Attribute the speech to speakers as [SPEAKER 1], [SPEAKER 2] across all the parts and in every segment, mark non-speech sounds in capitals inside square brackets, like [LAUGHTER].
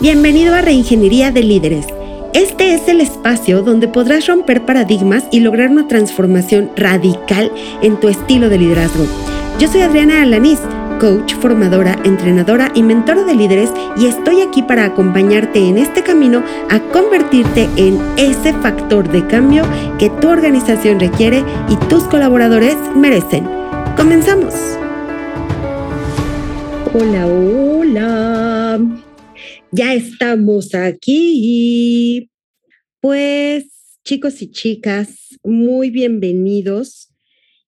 [SPEAKER 1] Bienvenido a Reingeniería de Líderes. Este es el espacio donde podrás romper paradigmas y lograr una transformación radical en tu estilo de liderazgo. Yo soy Adriana Alaniz, coach, formadora, entrenadora y mentora de líderes y estoy aquí para acompañarte en este camino a convertirte en ese factor de cambio que tu organización requiere y tus colaboradores merecen. Comenzamos. Hola, hola. Ya estamos aquí. Pues chicos y chicas, muy bienvenidos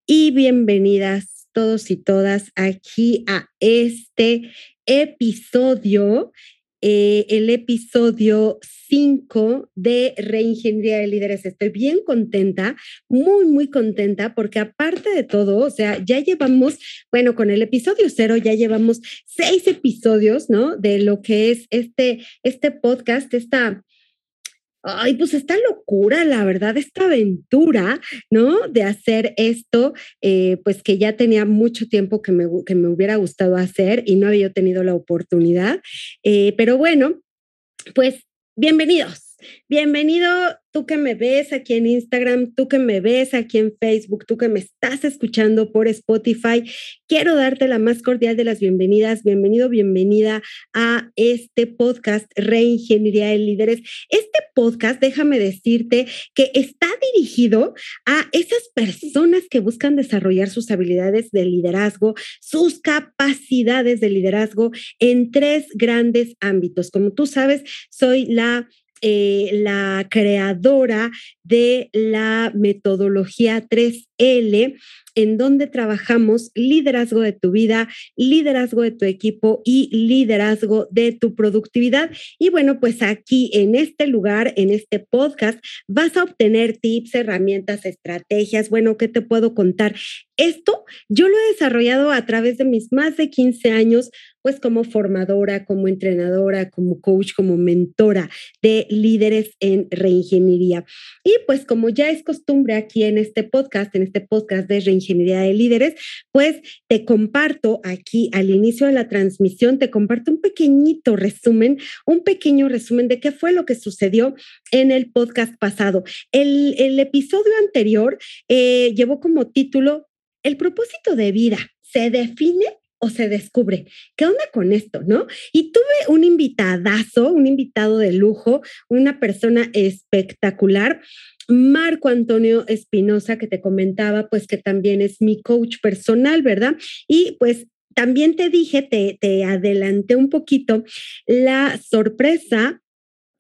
[SPEAKER 1] y bienvenidas todos y todas aquí a este episodio eh, el episodio 5 de Reingeniería de Líderes. Estoy bien contenta, muy, muy contenta, porque aparte de todo, o sea, ya llevamos, bueno, con el episodio cero ya llevamos seis episodios, ¿no? De lo que es este, este podcast, esta ay, pues esta locura, la verdad, esta aventura, ¿no? De hacer esto, eh, pues que ya tenía mucho tiempo que me, que me hubiera gustado hacer y no había tenido la oportunidad. Eh, pero bueno, pues bienvenidos. Bienvenido tú que me ves aquí en Instagram, tú que me ves aquí en Facebook, tú que me estás escuchando por Spotify. Quiero darte la más cordial de las bienvenidas. Bienvenido, bienvenida a este podcast Reingeniería de Líderes. Este podcast, déjame decirte que está dirigido a esas personas que buscan desarrollar sus habilidades de liderazgo, sus capacidades de liderazgo en tres grandes ámbitos. Como tú sabes, soy la eh, la creadora de la metodología 3L, en donde trabajamos liderazgo de tu vida, liderazgo de tu equipo y liderazgo de tu productividad. Y bueno, pues aquí en este lugar, en este podcast, vas a obtener tips, herramientas, estrategias. Bueno, ¿qué te puedo contar? Esto yo lo he desarrollado a través de mis más de 15 años, pues como formadora, como entrenadora, como coach, como mentora de líderes en reingeniería. Y pues como ya es costumbre aquí en este podcast, en este podcast de reingeniería de líderes, pues te comparto aquí al inicio de la transmisión, te comparto un pequeñito resumen, un pequeño resumen de qué fue lo que sucedió en el podcast pasado. El, episodio anterior eh, llevó como título el propósito de vida se define o se descubre. ¿Qué onda con esto, no? Y tuve un invitadazo, un invitado de lujo, una persona espectacular. Marco Antonio Espinosa, que te comentaba, pues que también es mi coach personal, ¿verdad? Y pues también te dije, te, te adelanté un poquito la sorpresa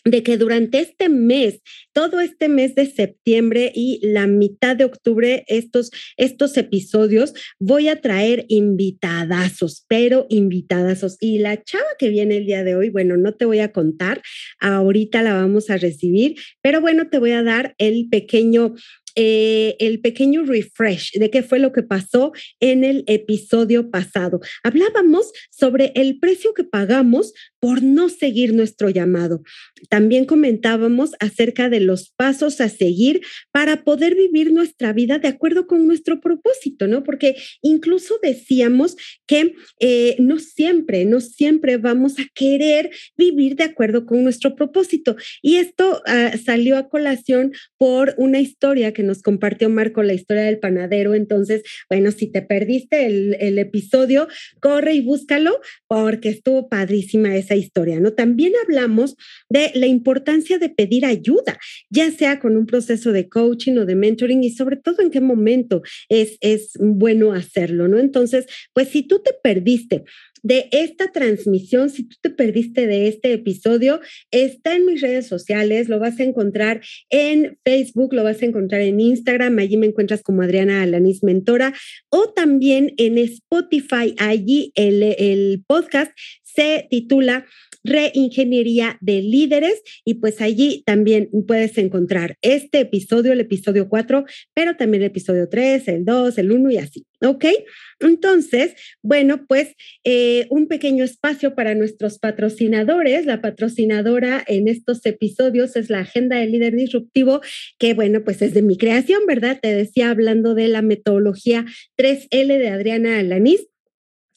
[SPEAKER 1] de que durante este mes, todo este mes de septiembre y la mitad de octubre, estos, estos episodios, voy a traer invitadazos, pero invitadazos. Y la chava que viene el día de hoy, bueno, no te voy a contar, ahorita la vamos a recibir, pero bueno, te voy a dar el pequeño eh, el pequeño refresh de qué fue lo que pasó en el episodio pasado. Hablábamos sobre el precio que pagamos por no seguir nuestro llamado. También comentábamos acerca de los pasos a seguir para poder vivir nuestra vida de acuerdo con nuestro propósito, ¿no? Porque incluso decíamos que eh, no siempre, no siempre vamos a querer vivir de acuerdo con nuestro propósito. Y esto ah, salió a colación por una historia que nos compartió Marco la historia del panadero. Entonces, bueno, si te perdiste el, el episodio, corre y búscalo porque estuvo padrísima esa historia, ¿no? También hablamos de la importancia de pedir ayuda, ya sea con un proceso de coaching o de mentoring y sobre todo en qué momento es, es bueno hacerlo, ¿no? Entonces, pues si tú te perdiste de esta transmisión, si tú te perdiste de este episodio, está en mis redes sociales, lo vas a encontrar en Facebook, lo vas a encontrar en Instagram, allí me encuentras como Adriana Alanis Mentora, o también en Spotify, allí el, el podcast se titula Reingeniería de Líderes y pues allí también puedes encontrar este episodio, el episodio 4, pero también el episodio 3, el 2, el 1 y así. ¿Ok? Entonces, bueno, pues eh, un pequeño espacio para nuestros patrocinadores. La patrocinadora en estos episodios es la Agenda del Líder Disruptivo, que bueno, pues es de mi creación, ¿verdad? Te decía hablando de la metodología 3L de Adriana Alanis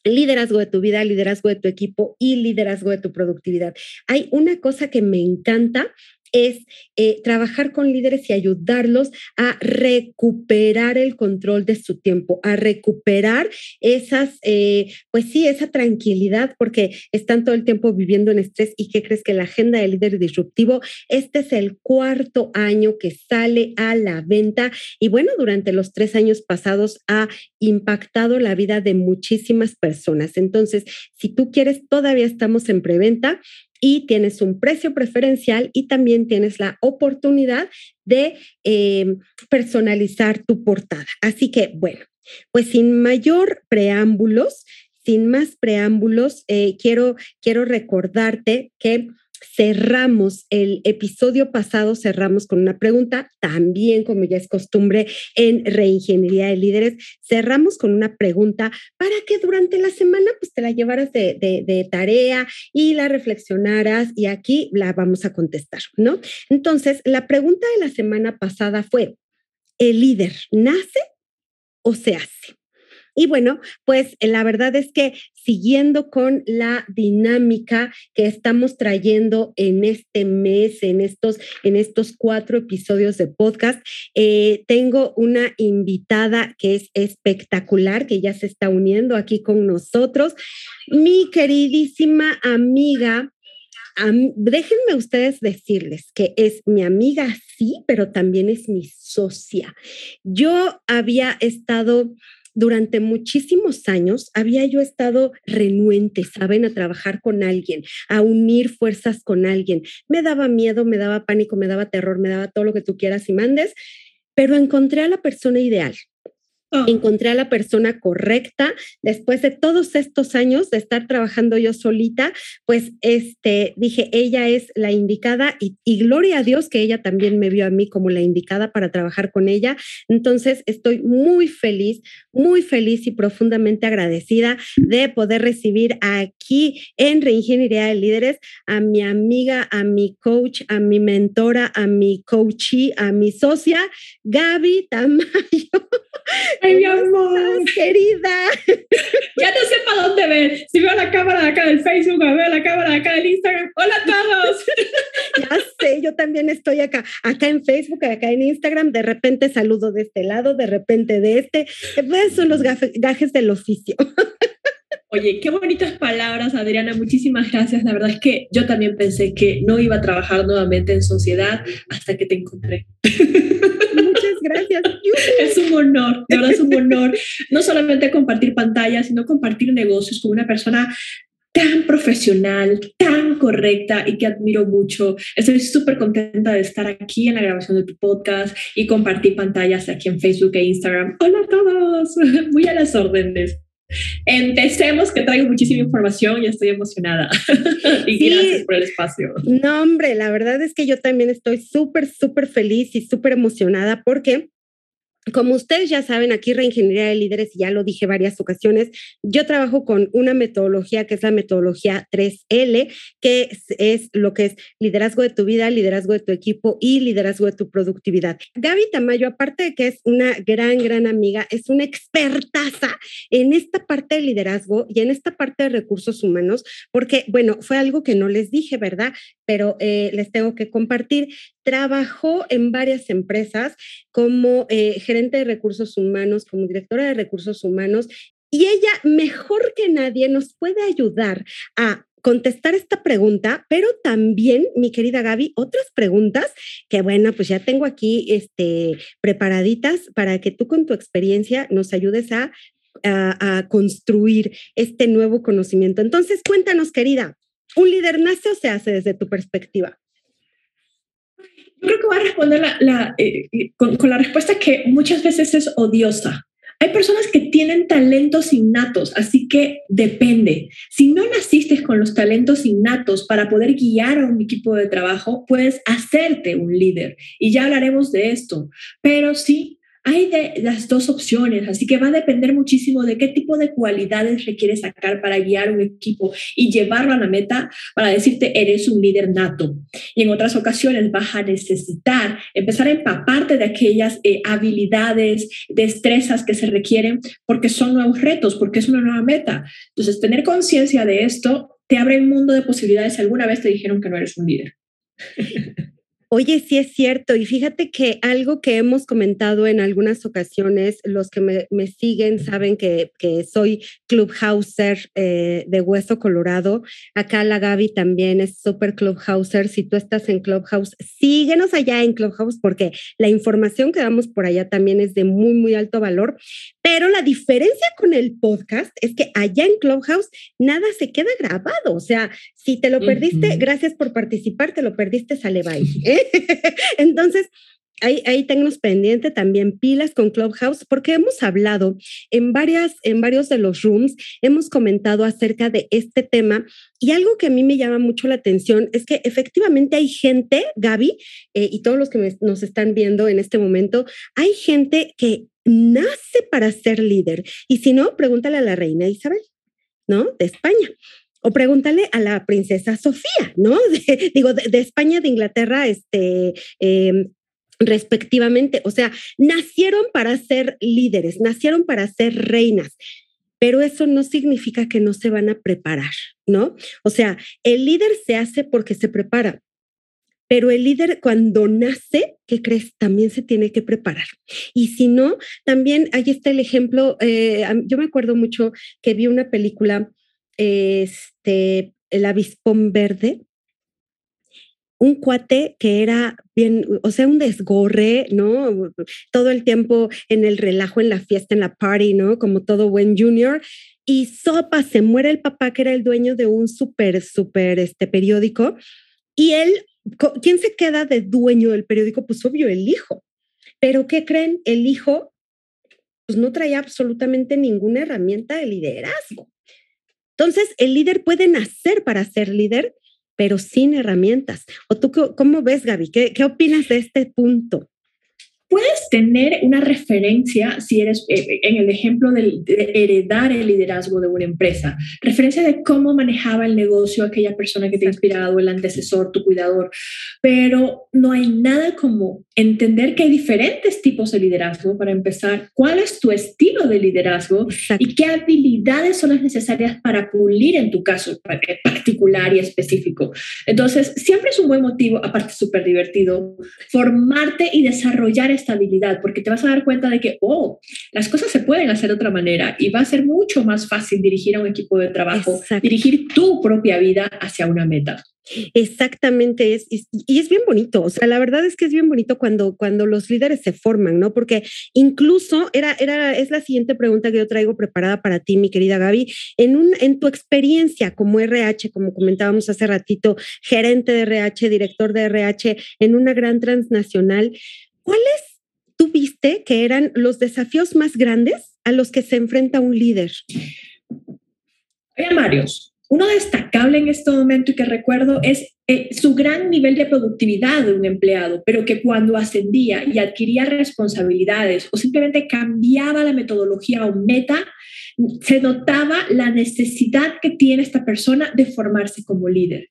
[SPEAKER 1] liderazgo de tu vida, liderazgo de tu equipo y liderazgo de tu productividad. Hay una cosa que me encanta es eh, trabajar con líderes y ayudarlos a recuperar el control de su tiempo, a recuperar esas, eh, pues sí, esa tranquilidad, porque están todo el tiempo viviendo en estrés. ¿Y qué crees que la agenda de líder disruptivo? Este es el cuarto año que sale a la venta y bueno, durante los tres años pasados ha impactado la vida de muchísimas personas. Entonces, si tú quieres, todavía estamos en preventa y tienes un precio preferencial y también tienes la oportunidad de em, personalizar tu portada. Así que, bueno, pues sin mayor preámbulos, sin más preámbulos, eh, quiero, quiero recordarte que cerramos el episodio pasado, cerramos con una pregunta, también como ya es costumbre en Reingeniería de Líderes, cerramos con una pregunta para que durante la semana pues te la llevaras de, de tarea y la reflexionaras y aquí la vamos a contestar, ¿no? Entonces, la pregunta de la semana pasada fue, ¿el líder nace o se hace? Y bueno, pues la verdad es que siguiendo con la dinámica que estamos trayendo en este mes, en estos, en estos cuatro episodios de podcast, eh, tengo una invitada que es espectacular, que ya se está uniendo aquí con nosotros, mi queridísima amiga. déjenme ustedes decirles que es mi amiga, sí, pero también es mi socia. Yo había estado durante muchísimos años había yo estado renuente, ¿saben? A trabajar con alguien, a unir fuerzas con alguien. Me daba miedo, me daba pánico, me daba terror, me daba todo lo que tú quieras y mandes, pero encontré a la persona ideal. Oh. Encontré a la persona correcta después de todos estos años de estar trabajando yo solita, pues este dije, ella es la indicada y, y, gloria a Dios que ella también me vio a mí como la indicada para trabajar con ella. Entonces estoy muy feliz, muy feliz y profundamente agradecida de poder recibir aquí en Reingeniería de Líderes a mi amiga, a mi coach, a mi mentora, a mi coachee, a mi socia, Gaby Tamayo. [LAUGHS]
[SPEAKER 2] Ay, mi amor.
[SPEAKER 1] querida. [LAUGHS]
[SPEAKER 2] Ya no sé para dónde ver. Si veo la cámara de acá del Facebook o veo la cámara de acá del Instagram. Hola a todos. [LAUGHS]
[SPEAKER 1] Ya sé, yo también estoy acá, acá en Facebook, acá en Instagram. De repente saludo de este lado, de repente de este. Pues son los gajes del oficio. [LAUGHS]
[SPEAKER 2] Oye, qué bonitas palabras, Adriana. Muchísimas gracias. La verdad es que yo también pensé que no iba a trabajar nuevamente en sociedad hasta que te encontré.
[SPEAKER 1] Gracias. [LAUGHS]
[SPEAKER 2] Es un honor, de verdad es un honor. No solamente compartir pantallas, sino compartir negocios con una persona tan profesional, tan correcta y que admiro mucho. Estoy súper contenta de estar aquí en la grabación de tu podcast y compartir pantallas aquí en Facebook e Instagram. Hola a todos, [LAUGHS] muy a las órdenes. Empecemos, que traigo muchísima información y estoy emocionada. [LAUGHS] y gracias por el espacio.
[SPEAKER 1] No, hombre, la verdad es que yo también estoy súper, súper feliz y súper emocionada porque como ustedes ya saben, aquí Reingeniería de Líderes, ya lo dije varias ocasiones, yo trabajo con una metodología que es la metodología 3L, que es, lo que es liderazgo de tu vida, liderazgo de tu equipo y liderazgo de tu productividad. Gaby Tamayo, aparte de que es una gran, gran amiga, es una expertaza en esta parte de liderazgo y en esta parte de recursos humanos, porque, bueno, fue algo que no les dije, ¿verdad? Pero eh, les tengo que compartir trabajó en varias empresas como eh, gerente de recursos humanos, como directora de recursos humanos, y ella mejor que nadie nos puede ayudar a contestar esta pregunta, pero también, mi querida Gaby, otras preguntas que, bueno, pues ya tengo aquí este, preparaditas para que tú con tu experiencia nos ayudes a, a construir este nuevo conocimiento. Entonces, cuéntanos, querida, ¿un líder nace o se hace desde tu perspectiva?
[SPEAKER 2] Creo que voy a responder eh, eh, con, con la respuesta que muchas veces es odiosa. Hay personas que tienen talentos innatos, así que depende. Si no naciste con los talentos innatos para poder guiar a un equipo de trabajo, puedes hacerte un líder. Y ya hablaremos de esto. Pero sí, hay de las dos opciones, así que va a depender muchísimo de qué tipo de cualidades requieres sacar para guiar un equipo y llevarlo a la meta para decirte eres un líder nato. Y en otras ocasiones vas a necesitar empezar a empaparte de aquellas eh, habilidades, destrezas que se requieren porque son nuevos retos, porque es una nueva meta. Entonces, tener conciencia de esto te abre un mundo de posibilidades si alguna vez te dijeron que no eres un líder. [LAUGHS]
[SPEAKER 1] Oye, sí es cierto. Y fíjate que algo que hemos comentado en algunas ocasiones, los que me, siguen saben que, soy clubhouser eh, de Hueso Colorado. Acá la Gaby también es super clubhouser. Si tú estás en Clubhouse, síguenos allá en Clubhouse porque la información que damos por allá también es de muy, muy alto valor. Pero la diferencia con el podcast es que allá en Clubhouse nada se queda grabado. O sea, si te lo perdiste, gracias por participar, te lo perdiste, sale bye. ¿eh? [LAUGHS] [LAUGHS] Entonces, ahí, ahí tenemos pendiente también pilas con Clubhouse, porque hemos hablado en, varias, en varios de los rooms, hemos comentado acerca de este tema y algo que a mí me llama mucho la atención es que efectivamente hay gente, Gaby, eh, y todos los que nos están viendo en este momento, hay gente que nace para ser líder. Y si no, pregúntale a la reina Isabel, ¿no? De España. O pregúntale a la princesa Sofía, ¿no? [LAUGHS] digo, de, España, de Inglaterra, este, em, respectivamente. O sea, nacieron para ser líderes, nacieron para ser reinas pero eso no significa que no se van a preparar, ¿no? O sea, el líder se hace porque se prepara, pero el líder cuando nace, ¿qué crees? También se tiene que preparar. Y si no, también ahí está el ejemplo, eh, yo me acuerdo mucho que vi una película, este, El avispón verde, un cuate que era bien, o sea, un desgorre, ¿no? Todo el tiempo en el relajo, en la fiesta, en la party, ¿no? Como todo buen junior. Y sopa, se muere el papá que era el dueño de un súper, súper este periódico. Y él ¿quién se queda de dueño del periódico? Pues obvio, el hijo. Pero ¿qué creen? El hijo pues no traía absolutamente ninguna herramienta de liderazgo. Entonces, el líder puede nacer para ser líder, pero sin herramientas. ¿O tú cómo ves, Gaby? ¿Qué, qué opinas de este punto?
[SPEAKER 2] Puedes tener una referencia, si eres eh, en el ejemplo de, heredar el liderazgo de una empresa, referencia de cómo manejaba el negocio aquella persona que te ha inspirado, el antecesor, tu cuidador, pero no hay nada como entender que hay diferentes tipos de liderazgo para empezar, cuál es tu estilo de liderazgo y qué habilidades son las necesarias para pulir en tu caso particular y específico. Entonces, siempre es un buen motivo, aparte súper divertido, formarte y desarrollar estabilidad, porque te vas a dar cuenta de que, oh, las cosas se pueden hacer de otra manera y va a ser mucho más fácil dirigir a un equipo de trabajo, dirigir tu propia vida hacia una meta.
[SPEAKER 1] Exactamente, es, y es bien bonito, o sea, la verdad es que es bien bonito cuando, cuando los líderes se forman, ¿no? Porque incluso era, era, es la siguiente pregunta que yo traigo preparada para ti, mi querida Gaby, en, un, en tu experiencia como RH, como comentábamos hace ratito, gerente de RH, director de RH en una gran transnacional, ¿cuáles tuviste que eran los desafíos más grandes a los que se enfrenta un líder?
[SPEAKER 2] Hay varios. Uno destacable en este momento y que recuerdo es eh, su gran nivel de productividad de un empleado, pero que cuando ascendía y adquiría responsabilidades o simplemente cambiaba la metodología o meta, se notaba la necesidad que tiene esta persona de formarse como líder.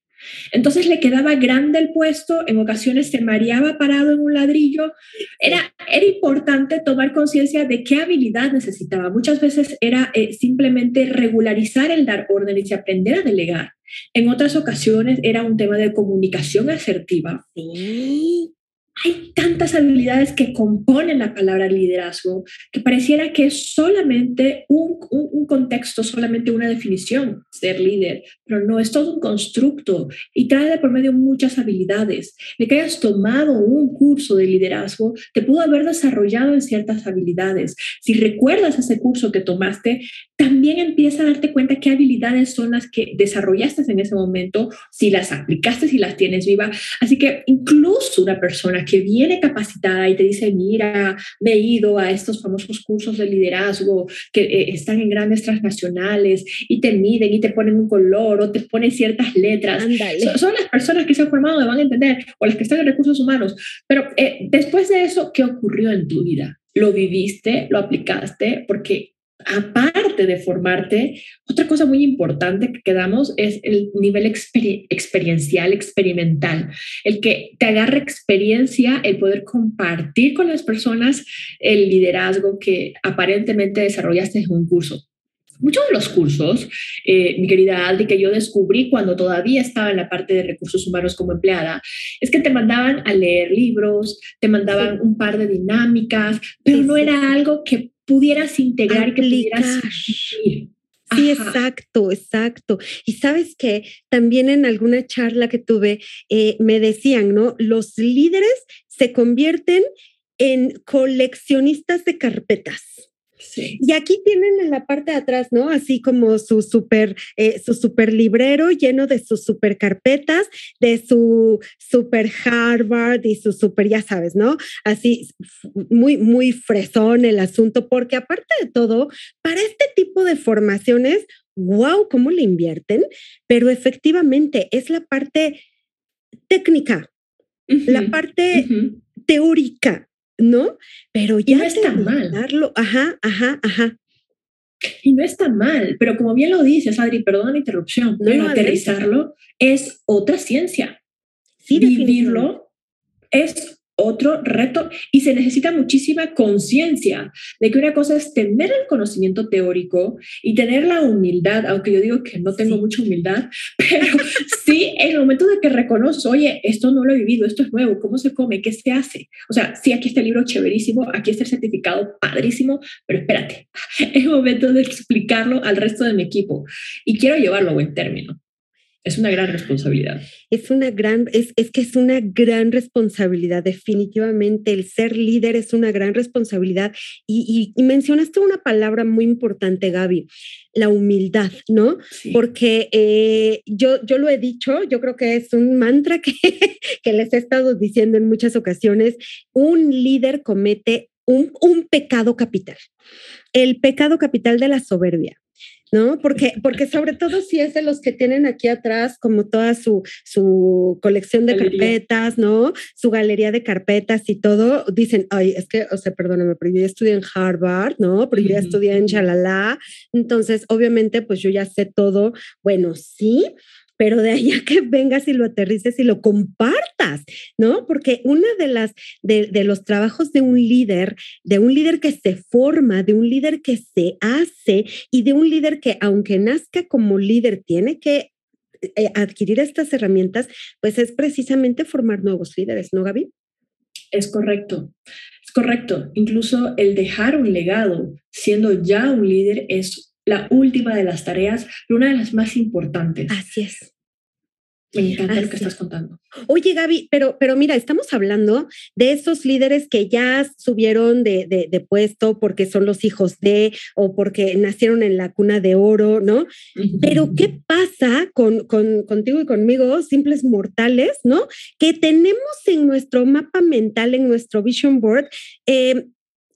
[SPEAKER 2] Entonces le quedaba grande el puesto, en ocasiones se mareaba parado en un ladrillo. Era, era importante tomar conciencia de qué habilidad necesitaba. Muchas veces era eh, simplemente regularizar el dar órdenes y aprender a delegar. En otras ocasiones era un tema de comunicación asertiva. Sí hay tantas habilidades que componen la palabra liderazgo que pareciera que es solamente un, un, contexto, solamente una definición, ser líder, pero no, es todo un constructo y trae de por medio muchas habilidades. De que hayas tomado un curso de liderazgo, te pudo haber desarrollado en ciertas habilidades. Si recuerdas ese curso que tomaste, también empieza a darte cuenta qué habilidades son las que desarrollaste en ese momento, si las aplicaste, si las tienes viva. Así que incluso una persona que viene capacitada y te dice, mira, me he ido a estos famosos cursos de liderazgo que eh, están en grandes transnacionales y te miden y te ponen un color o te ponen ciertas letras. Son, las personas que se han formado y van a entender, o las que están en recursos humanos. Pero eh, después de eso, ¿qué ocurrió en tu vida? lo viviste, lo aplicaste, porque aparte de formarte, otra cosa muy importante que quedamos es el nivel experiencial, experimental, el que te agarre experiencia, el poder compartir con las personas el liderazgo que aparentemente desarrollaste en un curso. Muchos de los cursos, eh, mi querida Aldi, que yo descubrí cuando todavía estaba en la parte de recursos humanos como empleada, es que te mandaban a leer libros, te mandaban un par de dinámicas, pero no era algo que pudieras integrar y que pudieras
[SPEAKER 1] Sí, exacto, exacto. Y sabes que también en alguna charla que tuve eh, me decían, ¿no? Los líderes se convierten en coleccionistas de carpetas. Y aquí tienen en la parte de atrás, ¿no? Así como su super, eh, su super librero lleno de sus super carpetas, de su super Harvard y su super, ya sabes, ¿no? Así muy, muy fresón el asunto, porque aparte de todo, para este tipo de formaciones, wow, cómo le invierten, pero efectivamente es la parte técnica, la parte teórica, ¿no? Pero ya
[SPEAKER 2] y no está mal.
[SPEAKER 1] Ajá, ajá, ajá.
[SPEAKER 2] Y no está mal, pero como bien lo dices, Adri, perdón la interrupción, pero aterrizarlo es otra ciencia. Sí, Vivirlo es otro reto y se necesita muchísima conciencia de que una cosa es tener el conocimiento teórico y tener la humildad, aunque yo digo que no tengo mucha humildad, [LAUGHS] pero sí en el momento de que reconoces, oye, esto no lo he vivido, esto es nuevo, ¿cómo se come? ¿Qué se hace? O sea, sí, aquí está el libro chéverísimo, aquí está el certificado padrísimo, pero espérate, [LAUGHS] es momento de explicarlo al resto de mi equipo y quiero llevarlo a buen término. Es una gran responsabilidad.
[SPEAKER 1] Es una gran, es, es, que es una gran responsabilidad, definitivamente. El ser líder es una gran responsabilidad. Y, y, mencionaste una palabra muy importante, Gaby, la humildad, ¿no? Porque eh, yo, yo lo he dicho, yo creo que es un mantra que, [LAUGHS] que les he estado diciendo en muchas ocasiones. Un líder comete un, un pecado capital, el pecado capital de la soberbia. ¿No? Porque, porque sobre todo si es de los que tienen aquí atrás como toda su, su colección de carpetas, ¿no? Su galería de carpetas y todo, dicen, ay, es que, o sea, perdóname, pero yo ya estudié en Harvard, ¿no? Pero yo ya estudié en Chalala, entonces obviamente pues yo ya sé todo, bueno, sí, pero de allá que [LAUGHS] vengas y lo aterrices y lo compartas, ¿no? Porque una de las de, de, los trabajos de un líder, de un líder que se forma, de un líder que se hace y de un líder que aunque nazca como líder tiene que eh, adquirir estas herramientas, pues es precisamente formar nuevos líderes, ¿no, Gaby?
[SPEAKER 2] Es correcto. Es correcto. Incluso el dejar un legado siendo ya un líder es la última de las tareas, pero una de las más importantes.
[SPEAKER 1] Así es.
[SPEAKER 2] Me encanta lo que estás contando.
[SPEAKER 1] Oye, Gaby, pero, pero mira, estamos hablando de esos líderes que ya subieron de, de, puesto porque son los hijos de o porque nacieron en la cuna de oro, ¿no? Pero ¿qué pasa con, con, contigo y conmigo, simples mortales, ¿no? Que tenemos en nuestro mapa mental, en nuestro vision board, eh,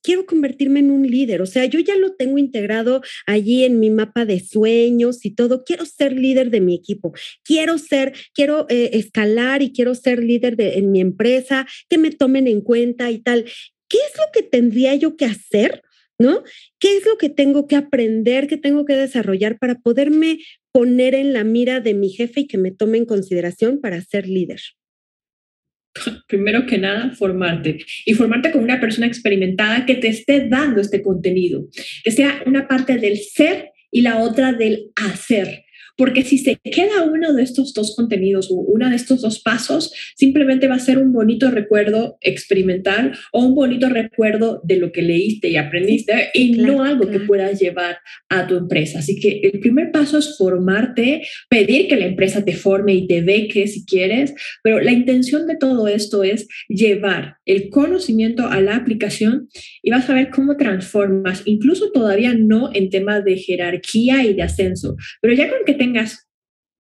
[SPEAKER 1] quiero convertirme en un líder, o sea, yo ya lo tengo integrado allí en mi mapa de sueños y todo, quiero ser líder de mi equipo, quiero ser, quiero eh, escalar y quiero ser líder de, en mi empresa, que me tomen en cuenta y tal. ¿Qué es lo que tendría yo que hacer? ¿No? ¿Qué es lo que tengo que aprender, que tengo que desarrollar para poderme poner en la mira de mi jefe y que me tome en consideración para ser líder?
[SPEAKER 2] Primero que nada, formarte y formarte con una persona experimentada que te esté dando este contenido, que sea una parte del ser y la otra del hacer. Porque si se queda uno de estos dos contenidos o uno de estos dos pasos, simplemente va a ser un bonito recuerdo experimental o un bonito recuerdo de lo que leíste y aprendiste y no algo que puedas llevar a tu empresa. Así que el primer paso es formarte, pedir que la empresa te forme y te beque si quieres, pero la intención de todo esto es llevar el conocimiento a la aplicación y vas a ver cómo transformas, incluso todavía no en temas de jerarquía y de ascenso, pero ya con que tengas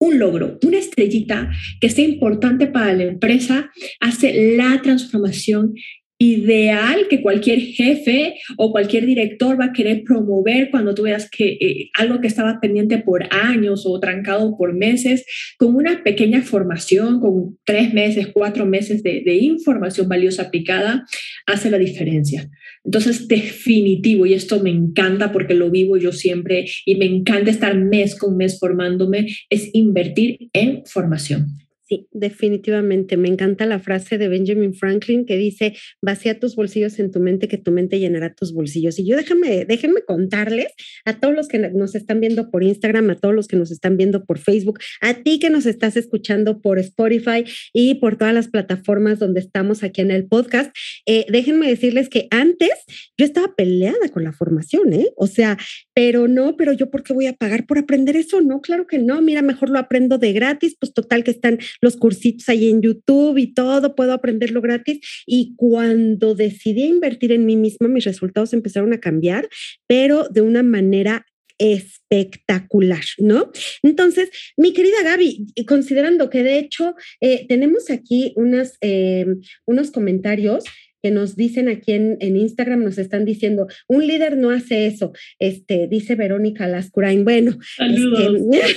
[SPEAKER 2] un logro, una estrellita que sea importante para la empresa, hace la transformación ideal que cualquier jefe o cualquier director va a querer promover cuando tú veas que eh, algo que estaba pendiente por años o trancado por meses, con una pequeña formación, con tres meses, cuatro meses de información valiosa aplicada, hace la diferencia. Entonces, definitivo, y esto me encanta porque lo vivo yo siempre y me encanta estar mes con mes formándome, es invertir en formación.
[SPEAKER 1] Sí, definitivamente. Me encanta la frase de Benjamin Franklin que dice, vacía tus bolsillos en tu mente, que tu mente llenará tus bolsillos. Y yo déjame, déjenme contarles a todos los que nos están viendo por Instagram, a todos los que nos están viendo por Facebook, a ti que nos estás escuchando por Spotify y por todas las plataformas donde estamos aquí en el podcast. Eh, déjenme decirles que antes yo estaba peleada con la formación, ¿eh? O sea, pero no, pero yo ¿por qué voy a pagar por aprender eso? No, claro que no. Mira, mejor lo aprendo de gratis, pues total que están los cursitos ahí en YouTube y todo, puedo aprenderlo gratis. Y cuando decidí invertir en mí misma, mis resultados empezaron a cambiar, pero de una manera espectacular, ¿no? Entonces, mi querida Gaby, considerando que de hecho eh, tenemos aquí unas, eh, unos comentarios que nos dicen aquí en, en, Instagram, nos están diciendo, un líder no hace eso, este, dice Verónica Lascurain. Bueno,
[SPEAKER 2] Saludos. Este,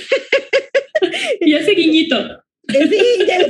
[SPEAKER 2] [LAUGHS] y ese guiñito.
[SPEAKER 1] Sí,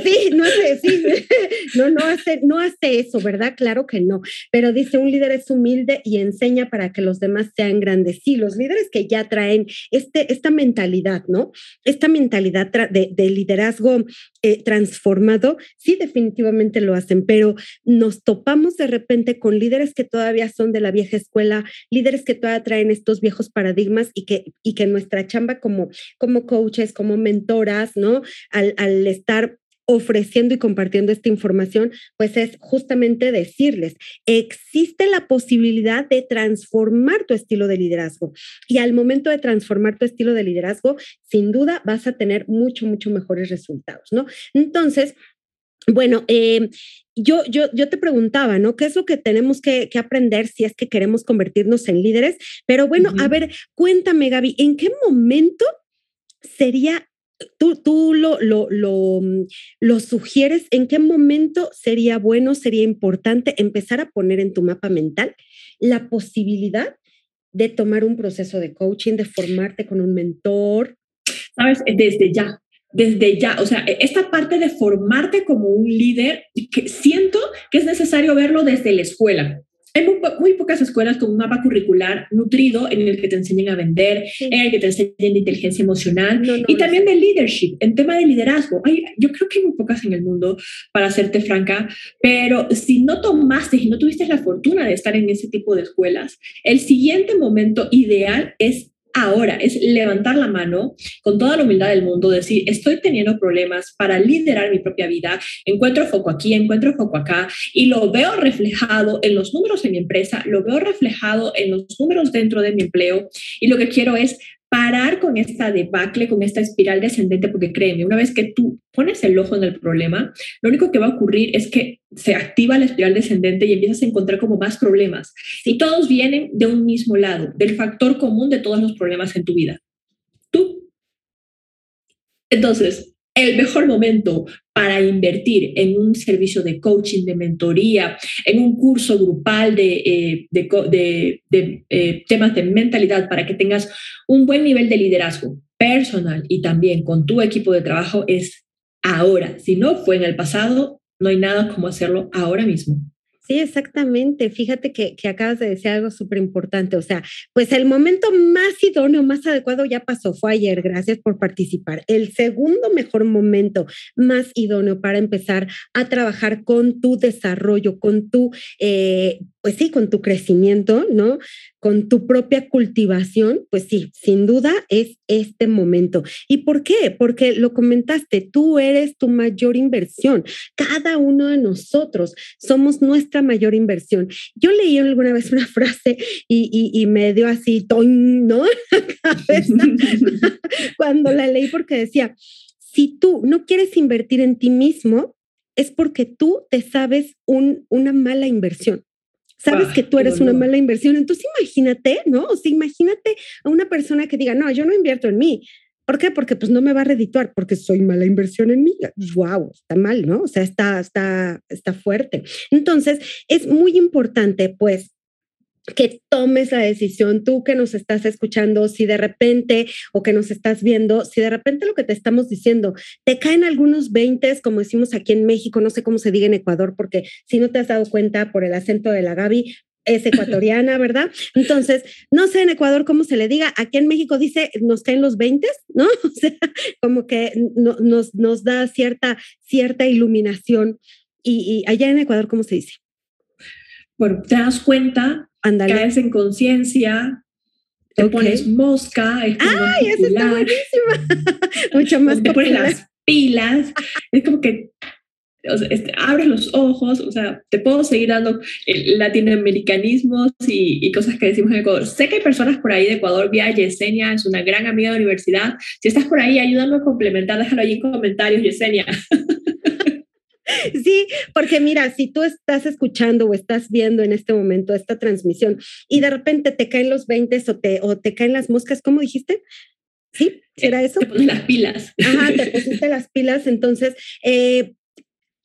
[SPEAKER 1] sí, no hace, sí, [LAUGHS] no, no hace, no hace eso, ¿verdad? Claro que no. Pero dice, un líder es humilde y enseña para que los demás sean grandes. Sí, los líderes que ya traen este, esta mentalidad, ¿no? Esta mentalidad de, de liderazgo eh, transformado, sí, definitivamente lo hacen, pero nos topamos de repente con líderes que todavía son de la vieja escuela, líderes que todavía traen estos viejos paradigmas y que, y que nuestra chamba como, como coaches, como mentoras, ¿no? Al estar ofreciendo y compartiendo esta información, pues es justamente decirles, existe la posibilidad de transformar tu estilo de liderazgo. Y al momento de transformar tu estilo de liderazgo, sin duda vas a tener mucho, mucho mejores resultados, ¿no? Entonces, bueno, eh, yo, yo, yo te preguntaba, ¿no? ¿Qué es lo que tenemos que, que aprender si es que queremos convertirnos en líderes? Pero bueno, uh -huh. a ver, cuéntame, Gaby, ¿en qué momento sería tú, tú lo, lo, mm, lo, sugieres, ¿en qué momento sería bueno, sería importante empezar a poner en tu mapa mental la posibilidad de tomar un proceso de coaching, de formarte con un mentor?
[SPEAKER 2] Sabes, desde ya, desde ya, o sea, esta parte de formarte como un líder, que siento que es necesario verlo desde la escuela. Hay muy, muy, pocas escuelas con un mapa curricular nutrido en el que te enseñen a vender, sí. en el que te enseñen de inteligencia emocional no, no, y también de leadership, en tema de liderazgo. Hay, yo creo que hay muy pocas en el mundo, para serte franca, pero si no tomaste y no tuviste la fortuna de estar en ese tipo de escuelas, el siguiente momento ideal es ahora es levantar la mano con toda la humildad del mundo, decir, estoy teniendo problemas para liderar mi propia vida, encuentro foco aquí, encuentro foco acá, y lo veo reflejado en los números de mi empresa, lo veo reflejado en los números dentro de mi empleo, y lo que quiero es parar con esta debacle, con esta espiral descendente, porque créeme, una vez que tú pones el ojo en el problema, lo único que va a ocurrir es que se activa la espiral descendente y empiezas a encontrar como más problemas. Y todos vienen de un mismo lado, del factor común de todos los problemas en tu vida. Tú. Entonces, el mejor momento para invertir en un servicio de coaching, de mentoría, en un curso grupal de, eh, eh, temas de mentalidad para que tengas un buen nivel de liderazgo personal y también con tu equipo de trabajo es ahora. Si no fue en el pasado, no hay nada como hacerlo ahora mismo.
[SPEAKER 1] Sí, exactamente. Fíjate que, que acabas de decir algo súper importante. O sea, pues el momento más idóneo, más adecuado ya pasó, fue ayer. Gracias por participar. El segundo mejor momento más idóneo para empezar a trabajar con tu desarrollo, con tu, eh, pues sí, con tu crecimiento, ¿no? Con tu propia cultivación, pues sí, sin duda es este momento. ¿Y por qué? Porque lo comentaste, tú eres tu mayor inversión. Cada uno de nosotros somos nuestra mayor inversión. Yo leí alguna vez una frase y, y, y me dio así, toin, ¿no? [LAUGHS] [LAUGHS] cuando la leí porque decía, si tú no quieres invertir en ti mismo, es porque tú te sabes un, una mala inversión sabes ah, que tú eres una mala inversión. Entonces imagínate, ¿no? O sea, imagínate a una persona que diga, no, yo no invierto en mí. ¿Por qué? Porque pues no me va a redituar, porque soy mala inversión en mí. Wow, está mal, ¿no? O sea, está, está, está fuerte. Entonces, es muy importante, pues, que tomes la decisión, tú que nos estás escuchando, si de repente o que nos estás viendo, si de repente lo que te estamos diciendo te caen algunos 20, como decimos aquí en México, no sé cómo se diga en Ecuador, porque si no te has dado cuenta por el acento de la Gaby, es ecuatoriana, ¿verdad? Entonces, no sé en Ecuador cómo se le diga, aquí en México dice, nos caen los 20, ¿no? [LAUGHS] O sea, como que nos, nos da cierta, cierta iluminación. Y, allá en Ecuador, ¿cómo se dice?
[SPEAKER 2] Bueno, te das cuenta, caes en conciencia, te pones mosca.
[SPEAKER 1] Es ¡Ay, eso está buenísima! [LAUGHS] Mucho más
[SPEAKER 2] Te pones las pilas. Es como que o sea, este, abres los ojos, o sea, te puedo seguir dando latinoamericanismos y, y, cosas que decimos en Ecuador. Sé que hay personas por ahí de Ecuador, vía Yesenia, es una gran amiga de universidad. Si estás por ahí, ayúdame a complementar, déjalo ahí en comentarios, Yesenia. [LAUGHS] [LAUGHS]
[SPEAKER 1] Sí, porque mira, si tú estás escuchando o estás viendo en este momento esta transmisión y de repente te caen los 20 o te, o te caen las moscas, ¿cómo dijiste? ¿Sí? ¿Era eso?
[SPEAKER 2] Te pones las pilas.
[SPEAKER 1] Ajá, te [LAUGHS] pusiste las pilas. Entonces, eh,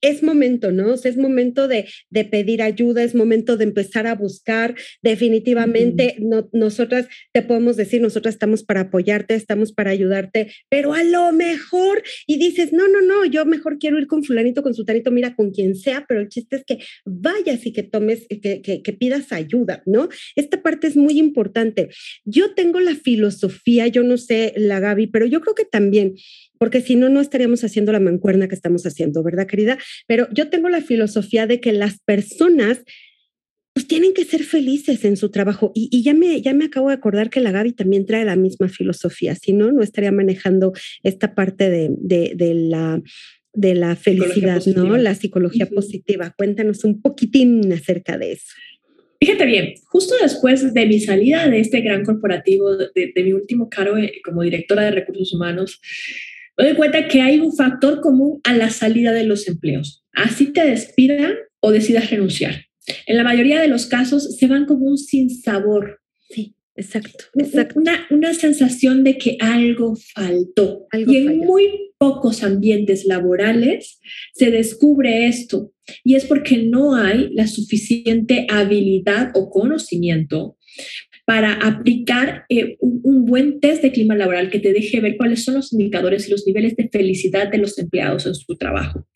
[SPEAKER 1] es momento, ¿no? es momento de, de, pedir ayuda, es momento de empezar a buscar. Definitivamente, no, nosotras te podemos decir, nosotras estamos para apoyarte, estamos para ayudarte, pero a lo mejor, y dices, no, no, no, yo mejor quiero ir con fulanito, con sutanito, mira, con quien sea, pero el chiste es que vayas y que tomes, que, que, que pidas ayuda, ¿no? Esta parte es muy importante. Yo tengo la filosofía, yo no sé, la Gaby, pero yo creo que también porque si no, no estaríamos haciendo la mancuerna que estamos haciendo, ¿verdad, querida? Pero yo tengo la filosofía de que las personas pues tienen que ser felices en su trabajo. Y, ya, me, ya me acabo de acordar que la Gaby también trae la misma filosofía, si no, no estaría manejando esta parte de, de, la de la felicidad, ¿no? La psicología positiva. Cuéntanos un poquitín acerca de eso.
[SPEAKER 2] Fíjate bien, justo después de mi salida de este gran corporativo, de, de mi último cargo eh, como directora de recursos humanos, me doy cuenta que hay un factor común a la salida de los empleos. Así te despidan o decidas renunciar. En la mayoría de los casos se van como un sinsabor.
[SPEAKER 1] Sí, exacto.
[SPEAKER 2] Una, una, sensación de que algo faltó. y en muy pocos ambientes laborales se descubre esto. Y es porque no hay la suficiente habilidad o conocimiento para aplicar eh, un, buen test de clima laboral que te deje ver cuáles son los indicadores y los niveles de felicidad de los empleados en su trabajo.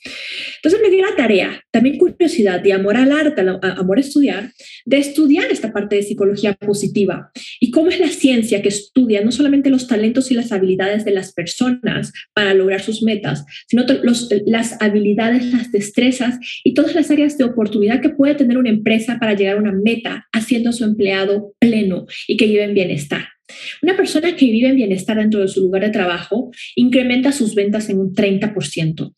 [SPEAKER 2] Entonces me di la tarea, también curiosidad y amor al arte, amor a estudiar, de estudiar esta parte de psicología positiva y cómo es la ciencia que estudia no solamente los talentos y las habilidades de las personas para lograr sus metas, sino los, las habilidades, las destrezas y todas las áreas de oportunidad que puede tener una empresa para llegar a una meta haciendo a su empleado pleno y que vive en bienestar. Una persona que vive en bienestar dentro de su lugar de trabajo incrementa sus ventas en un 30%.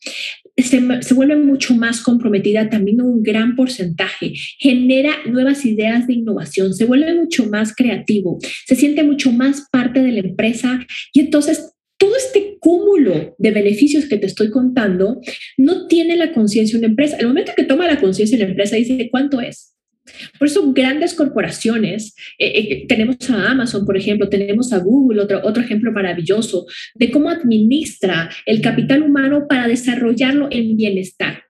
[SPEAKER 2] Se, se, vuelve mucho más comprometida también un gran porcentaje, genera nuevas ideas de innovación, se vuelve mucho más creativo, se siente mucho más parte de la empresa y entonces todo este cúmulo de beneficios que te estoy contando no tiene la conciencia una empresa. El momento que toma la conciencia la empresa dice, ¿cuánto es? Por eso grandes corporaciones, eh, eh, tenemos a Amazon, por ejemplo, tenemos a Google, otro, otro ejemplo maravilloso de cómo administra el capital humano para desarrollarlo en bienestar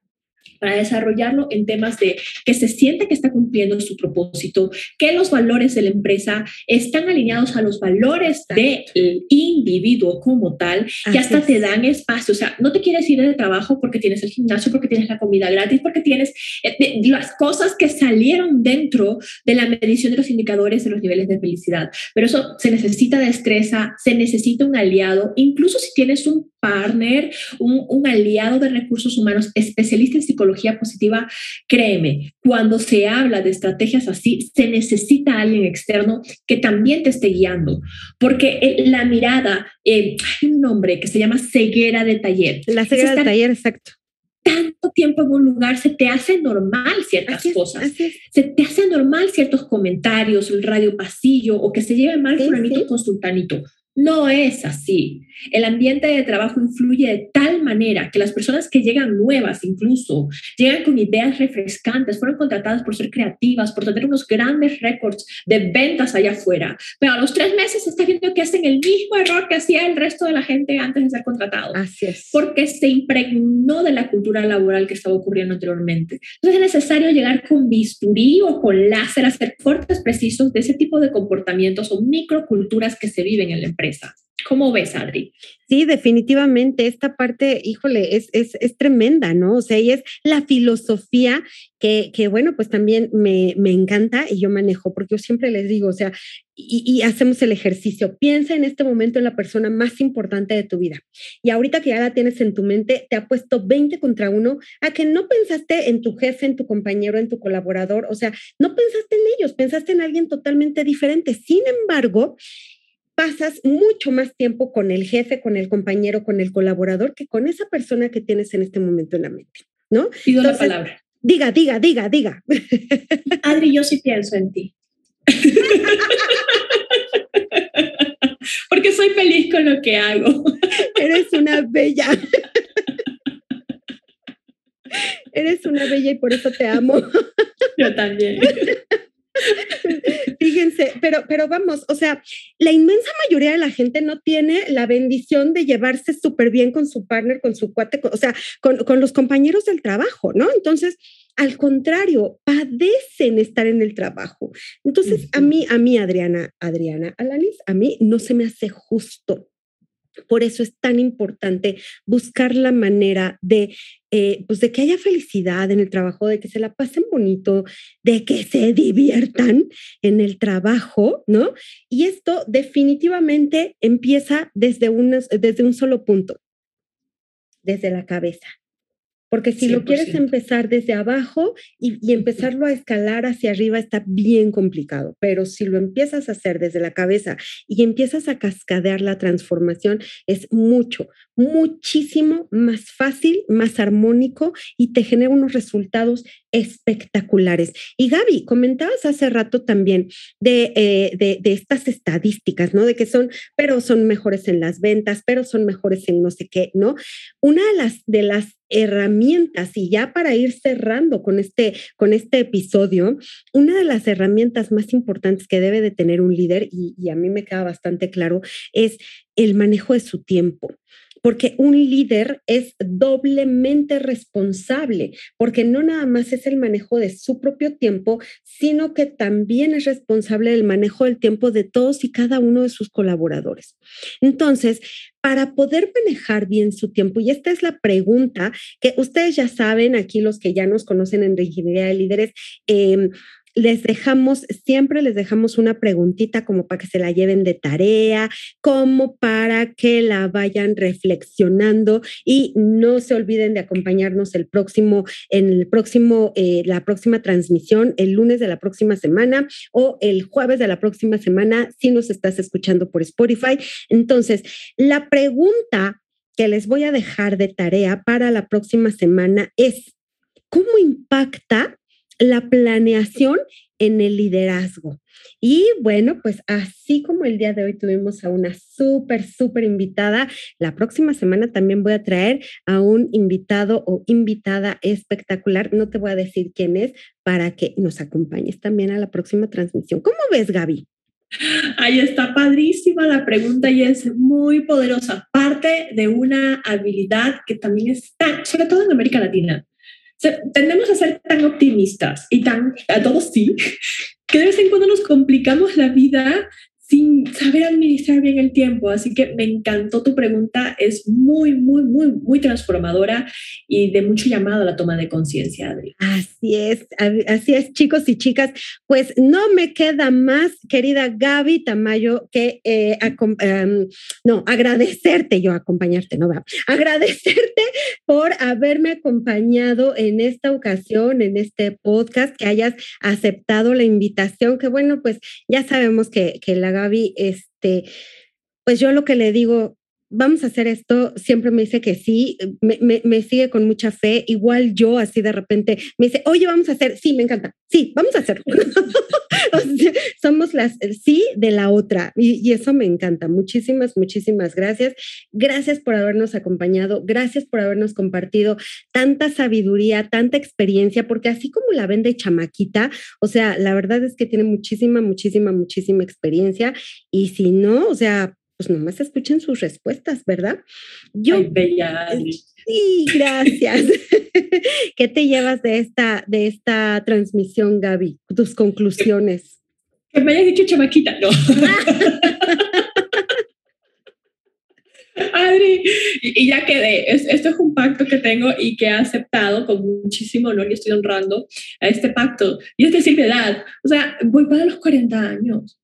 [SPEAKER 2] para desarrollarlo en temas de que se siente que está cumpliendo su propósito, que los valores de la empresa están alineados a los valores del individuo como tal, y hasta te dan espacio. O sea, no te quieres ir de trabajo porque tienes el gimnasio, porque tienes la comida gratis, porque tienes eh, las cosas que salieron dentro de la medición de los indicadores de los niveles de felicidad. Pero eso se necesita destreza, se necesita un aliado, incluso si tienes un partner, un, un aliado de recursos humanos especialista en psicología positiva, créeme, cuando se habla de estrategias así, se necesita alguien externo que también te esté guiando, porque la mirada, eh, hay un nombre que se llama ceguera de taller.
[SPEAKER 1] La ceguera de taller, exacto
[SPEAKER 2] tanto tiempo en un lugar, se te hace normal ciertas cosas. Se te hace normal ciertos comentarios, el radio pasillo, o que se lleve mal sí, con sultanito. No es así. El ambiente de trabajo influye de tal manera que las personas que llegan nuevas incluso, llegan con ideas refrescantes, fueron contratadas por ser creativas, por tener unos grandes récords de ventas allá afuera, pero a los tres meses se está viendo que hacen el mismo error que hacía el resto de la gente antes de ser contratado.
[SPEAKER 1] Así es.
[SPEAKER 2] Porque se impregnó de la cultura laboral que estaba ocurriendo anteriormente. Entonces es necesario llegar con bisturí o con láser, hacer cortes precisos de ese tipo de comportamientos o microculturas que se viven en la empresa. ¿Cómo ves, Adri?
[SPEAKER 1] Sí, definitivamente, esta parte, híjole, es, es, es tremenda, ¿no? O sea, y es la filosofía que, que bueno, pues también me, me, encanta y yo manejo, porque yo siempre les digo, o sea, y, y, hacemos el ejercicio, piensa en este momento en la persona más importante de tu vida. Y ahorita que ya la tienes en tu mente, te ha puesto 20 contra uno a que no pensaste en tu jefe, en tu compañero, en tu colaborador, o sea, no pensaste en ellos, pensaste en alguien totalmente diferente. Sin embargo, pasas mucho más tiempo con el jefe, con el compañero, con el colaborador que con esa persona que tienes en este momento en la mente, ¿no?
[SPEAKER 2] Pido Entonces, la palabra.
[SPEAKER 1] Diga, diga, diga, diga. [LAUGHS]
[SPEAKER 2] Adri, yo sí pienso en ti. [LAUGHS] Porque soy feliz con lo que hago. [LAUGHS]
[SPEAKER 1] Eres una bella. Eres una bella y por eso te amo.
[SPEAKER 2] Yo también. [LAUGHS]
[SPEAKER 1] Fíjense, pero, pero vamos, o sea, la inmensa mayoría de la gente no tiene la bendición de llevarse súper bien con su partner, con su cuate, o sea, con, con los compañeros del trabajo, ¿no? Entonces, al contrario, padecen estar en el trabajo. Entonces, a mí, a mí, Adriana, Adriana Alanis, a mí no se me hace justo por eso es tan importante buscar la manera de, eh, pues de que haya felicidad en el trabajo, de que se la pasen bonito, de que se diviertan en el trabajo, ¿no? Y esto definitivamente empieza desde, desde un solo punto, desde la cabeza. Porque si 100%. lo quieres empezar desde abajo y, y, empezarlo a escalar hacia arriba está bien complicado, pero si lo empiezas a hacer desde la cabeza y empiezas a cascadear la transformación, es mucho, muchísimo más fácil, más armónico y te genera unos resultados espectaculares. Y Gaby, comentabas hace rato también de, eh, de, de, estas estadísticas, ¿no? De que son, pero son mejores en las ventas, pero son mejores en no sé qué, ¿no? Una de las, de las herramientas, y ya para ir cerrando con este, con este episodio, una de las herramientas más importantes que debe de tener un líder, y, y a mí me queda bastante claro, es el manejo de su tiempo porque un líder es doblemente responsable, porque no nada más es el manejo de su propio tiempo, sino que también es responsable del manejo del tiempo de todos y cada uno de sus colaboradores. Entonces, para poder manejar bien su tiempo, y esta es la pregunta que ustedes ya saben, aquí los que ya nos conocen en Ingeniería de Líderes, eh, les dejamos, siempre les dejamos una preguntita como para que se la lleven de tarea, como para que la vayan reflexionando y no se olviden de acompañarnos el próximo, en el próximo, eh, la próxima transmisión, el lunes de la próxima semana o el jueves de la próxima semana, si nos estás escuchando por Spotify. Entonces, la pregunta que les voy a dejar de tarea para la próxima semana es, ¿cómo impacta la planeación en el liderazgo. Y bueno, pues así como el día de hoy tuvimos a una súper, súper invitada, la próxima semana también voy a traer a un invitado o invitada espectacular. No te voy a decir quién es para que nos acompañes también a la próxima transmisión. ¿Cómo ves, Gaby?
[SPEAKER 2] Ahí está padrísima la pregunta y es muy poderosa, parte de una habilidad que también está, sobre todo en América Latina, tendemos a ser tan optimistas y tan, a todos sí, [LAUGHS] que de vez en cuando nos complicamos la vida sin saber administrar bien el tiempo. Así que me encantó tu pregunta, es muy, muy, muy, muy transformadora y de mucho llamado a la toma de conciencia, Adri.
[SPEAKER 1] Así es, así es, chicos y chicas. Pues no me queda más, querida Gaby Tamayo, que eh, um, no, agradecerte, yo acompañarte, no, agradecerte por haberme acompañado en esta ocasión, en este podcast, que hayas aceptado la invitación, que bueno, pues ya sabemos que, que la Gaby, este, pues yo lo que le digo vamos a hacer esto, siempre me dice que sí, me, me, sigue con mucha fe, igual yo así de repente me dice, oye, vamos a hacer, sí, me encanta, sí, vamos a hacerlo. [LAUGHS] somos las sí de la otra y, y, eso me encanta. Muchísimas, muchísimas gracias. Gracias por habernos acompañado, gracias por habernos compartido tanta sabiduría, tanta experiencia, porque así como la ven de chamaquita, o sea, la verdad es que tiene muchísima, muchísima, muchísima experiencia y si no, o sea, pues nomás escuchen sus respuestas, ¿verdad?
[SPEAKER 2] Yo, Ay, bella.
[SPEAKER 1] Sí, gracias. [LAUGHS] ¿Qué te llevas de esta, de esta transmisión, Gaby? Tus conclusiones.
[SPEAKER 2] Que me hayas dicho chamaquita, no. [LAUGHS] Adri, y, ya quedé. esto es un pacto que tengo y que he aceptado con muchísimo honor y estoy honrando a este pacto. Y es decir, de edad. O sea, voy para los 40 años.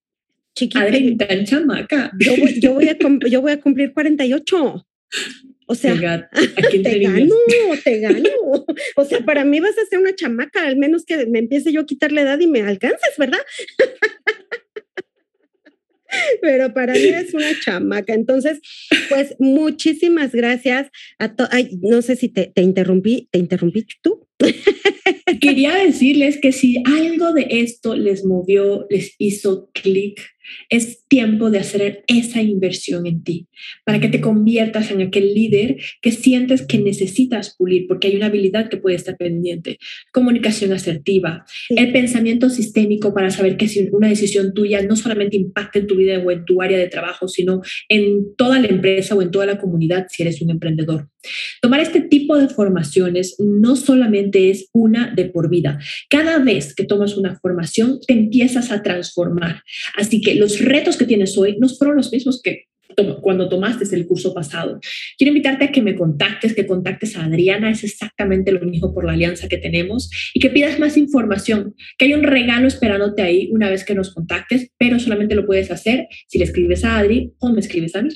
[SPEAKER 1] Chiquita. Adri,
[SPEAKER 2] tan chamaca.
[SPEAKER 1] Yo voy, yo, voy a, yo voy a cumplir 48. O sea, te [LAUGHS] gano, te gano. O sea, para mí vas a ser una chamaca, al menos que me empiece yo a quitar la edad y me alcances, ¿verdad? [LAUGHS] Pero para mí es una chamaca. Entonces, pues muchísimas gracias a todos. No sé si te, te interrumpí, te interrumpí tú.
[SPEAKER 2] Quería decirles que si algo de esto les movió, les hizo clic, es tiempo de hacer esa inversión en ti para que te conviertas en aquel líder que sientes que necesitas pulir porque hay una habilidad que puede estar pendiente. Comunicación asertiva, el pensamiento sistémico para saber que si una decisión tuya no solamente impacta en tu vida o en tu área de trabajo, sino en toda la empresa o en toda la comunidad si eres un emprendedor. Tomar este tipo de formaciones no solamente es una de por vida. Cada vez que tomas una formación, te empiezas a transformar. Así que los retos que tienes hoy no fueron los mismos que cuando tomaste el curso pasado. Quiero invitarte a que me contactes, que contactes a Adriana, es exactamente lo mismo por la alianza que tenemos, y que pidas más información, que hay un regalo esperándote ahí una vez que nos contactes, pero solamente lo puedes hacer si le escribes a Adri o me escribes a mí.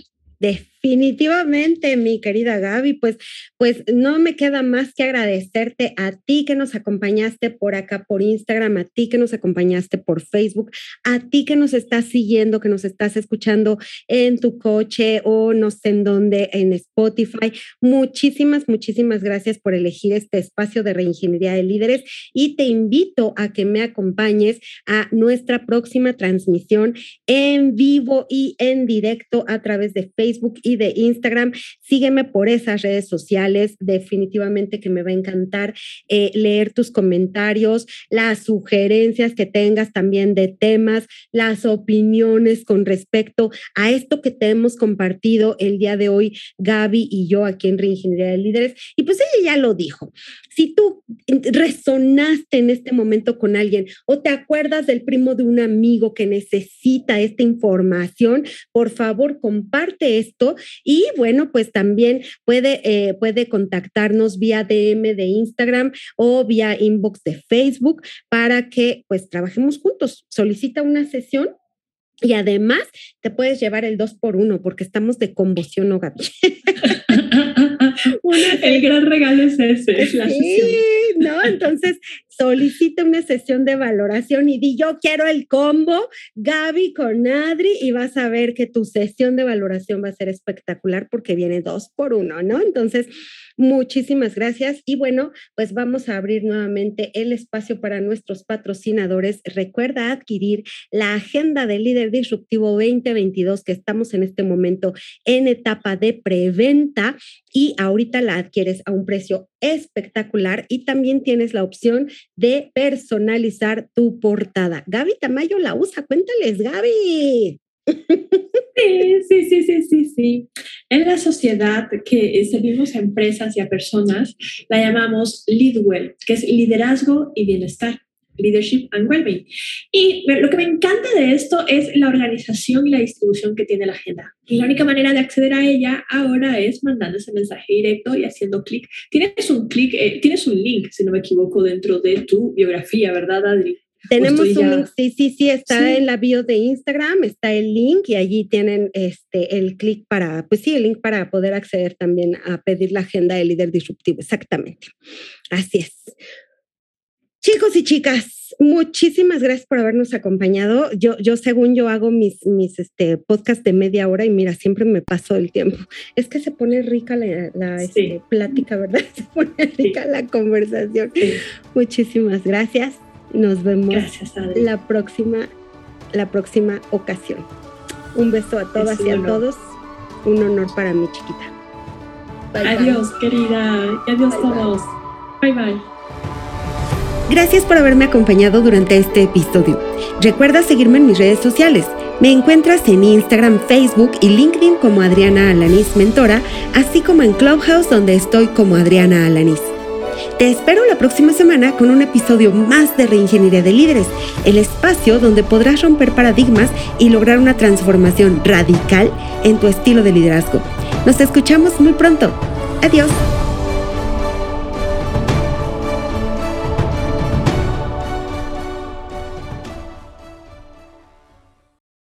[SPEAKER 1] Definitivamente, mi querida Gaby, pues, pues no me queda más que agradecerte a ti que nos acompañaste por acá por Instagram, a ti que nos acompañaste por Facebook, a ti que nos estás siguiendo, que nos estás escuchando en tu coche o no sé en dónde, en Spotify. Muchísimas, muchísimas gracias por elegir este espacio de reingeniería de líderes y te invito a que me acompañes a nuestra próxima transmisión en vivo y en directo a través de Facebook y de Instagram. Sígueme por esas redes sociales. Definitivamente que me va a encantar eh, leer tus comentarios, las sugerencias que tengas también de temas, las opiniones con respecto a esto que te hemos compartido el día de hoy, Gaby y yo aquí en Reingeniería de Líderes. Y pues ella ya lo dijo. Si tú resonaste en este momento con alguien o te acuerdas del primo de un amigo que necesita esta información, por favor, comparte esto y bueno, pues también puede, eh, puede contactarnos vía DM de Instagram o vía inbox de Facebook para que pues trabajemos juntos. Solicita una sesión y además te puedes llevar el 2 por 1 porque estamos de convulsión, ¿no, Gaby? [LAUGHS] [LAUGHS]
[SPEAKER 2] el gran regalo es ese, es la
[SPEAKER 1] sí, ¿no? Entonces, solicita una sesión de valoración y di yo quiero el combo Gaby con Adri y vas a ver que tu sesión de valoración va a ser espectacular porque viene dos por uno, ¿no? Entonces, muchísimas gracias y bueno, pues vamos a abrir nuevamente el espacio para nuestros patrocinadores. Recuerda adquirir la agenda del líder disruptivo 2022 que estamos en este momento en etapa de preventa y ahorita la adquieres a un precio espectacular y también tienes la opción de personalizar tu portada. Gaby Tamayo la usa, cuéntales, Gaby.
[SPEAKER 2] Sí, sí, sí, sí, sí. En la sociedad que servimos a empresas y a personas, la llamamos Leadwell, que es liderazgo y bienestar. Leadership and Wellbeing. Y lo que me encanta de esto es la organización y la distribución que tiene la agenda. Y la única manera de acceder a ella ahora es mandando ese mensaje directo y haciendo clic. Tienes un clic, eh, tienes un link, si no me equivoco, dentro de tu biografía, ¿verdad, Adri?
[SPEAKER 1] Tenemos un link, sí, sí, sí, está en la bio de Instagram, está el link y allí tienen este, el clic para, pues sí, el link para poder acceder también a pedir la agenda del líder disruptivo, exactamente. Así es. Chicos y chicas, muchísimas gracias por habernos acompañado. Yo, yo según yo hago mis, mis este, podcast de media hora y mira, siempre me paso el tiempo. Es que se pone rica la, este, plática, ¿verdad? [LAUGHS] Se pone rica la conversación. Muchísimas gracias. Nos vemos la próxima, la próxima ocasión. Un beso a todas y a todos. Un honor para mi chiquita.
[SPEAKER 2] adiós, querida. Y adiós a todos. Bye bye.
[SPEAKER 1] Gracias por haberme acompañado durante este episodio. Recuerda seguirme en mis redes sociales. Me encuentras en Instagram, Facebook y LinkedIn como Adriana Alanis Mentora, así como en Clubhouse donde estoy como Adriana Alanis. Te espero la próxima semana con un episodio más de Reingeniería de Líderes, el espacio donde podrás romper paradigmas y lograr una transformación radical en tu estilo de liderazgo. Nos escuchamos muy pronto. Adiós.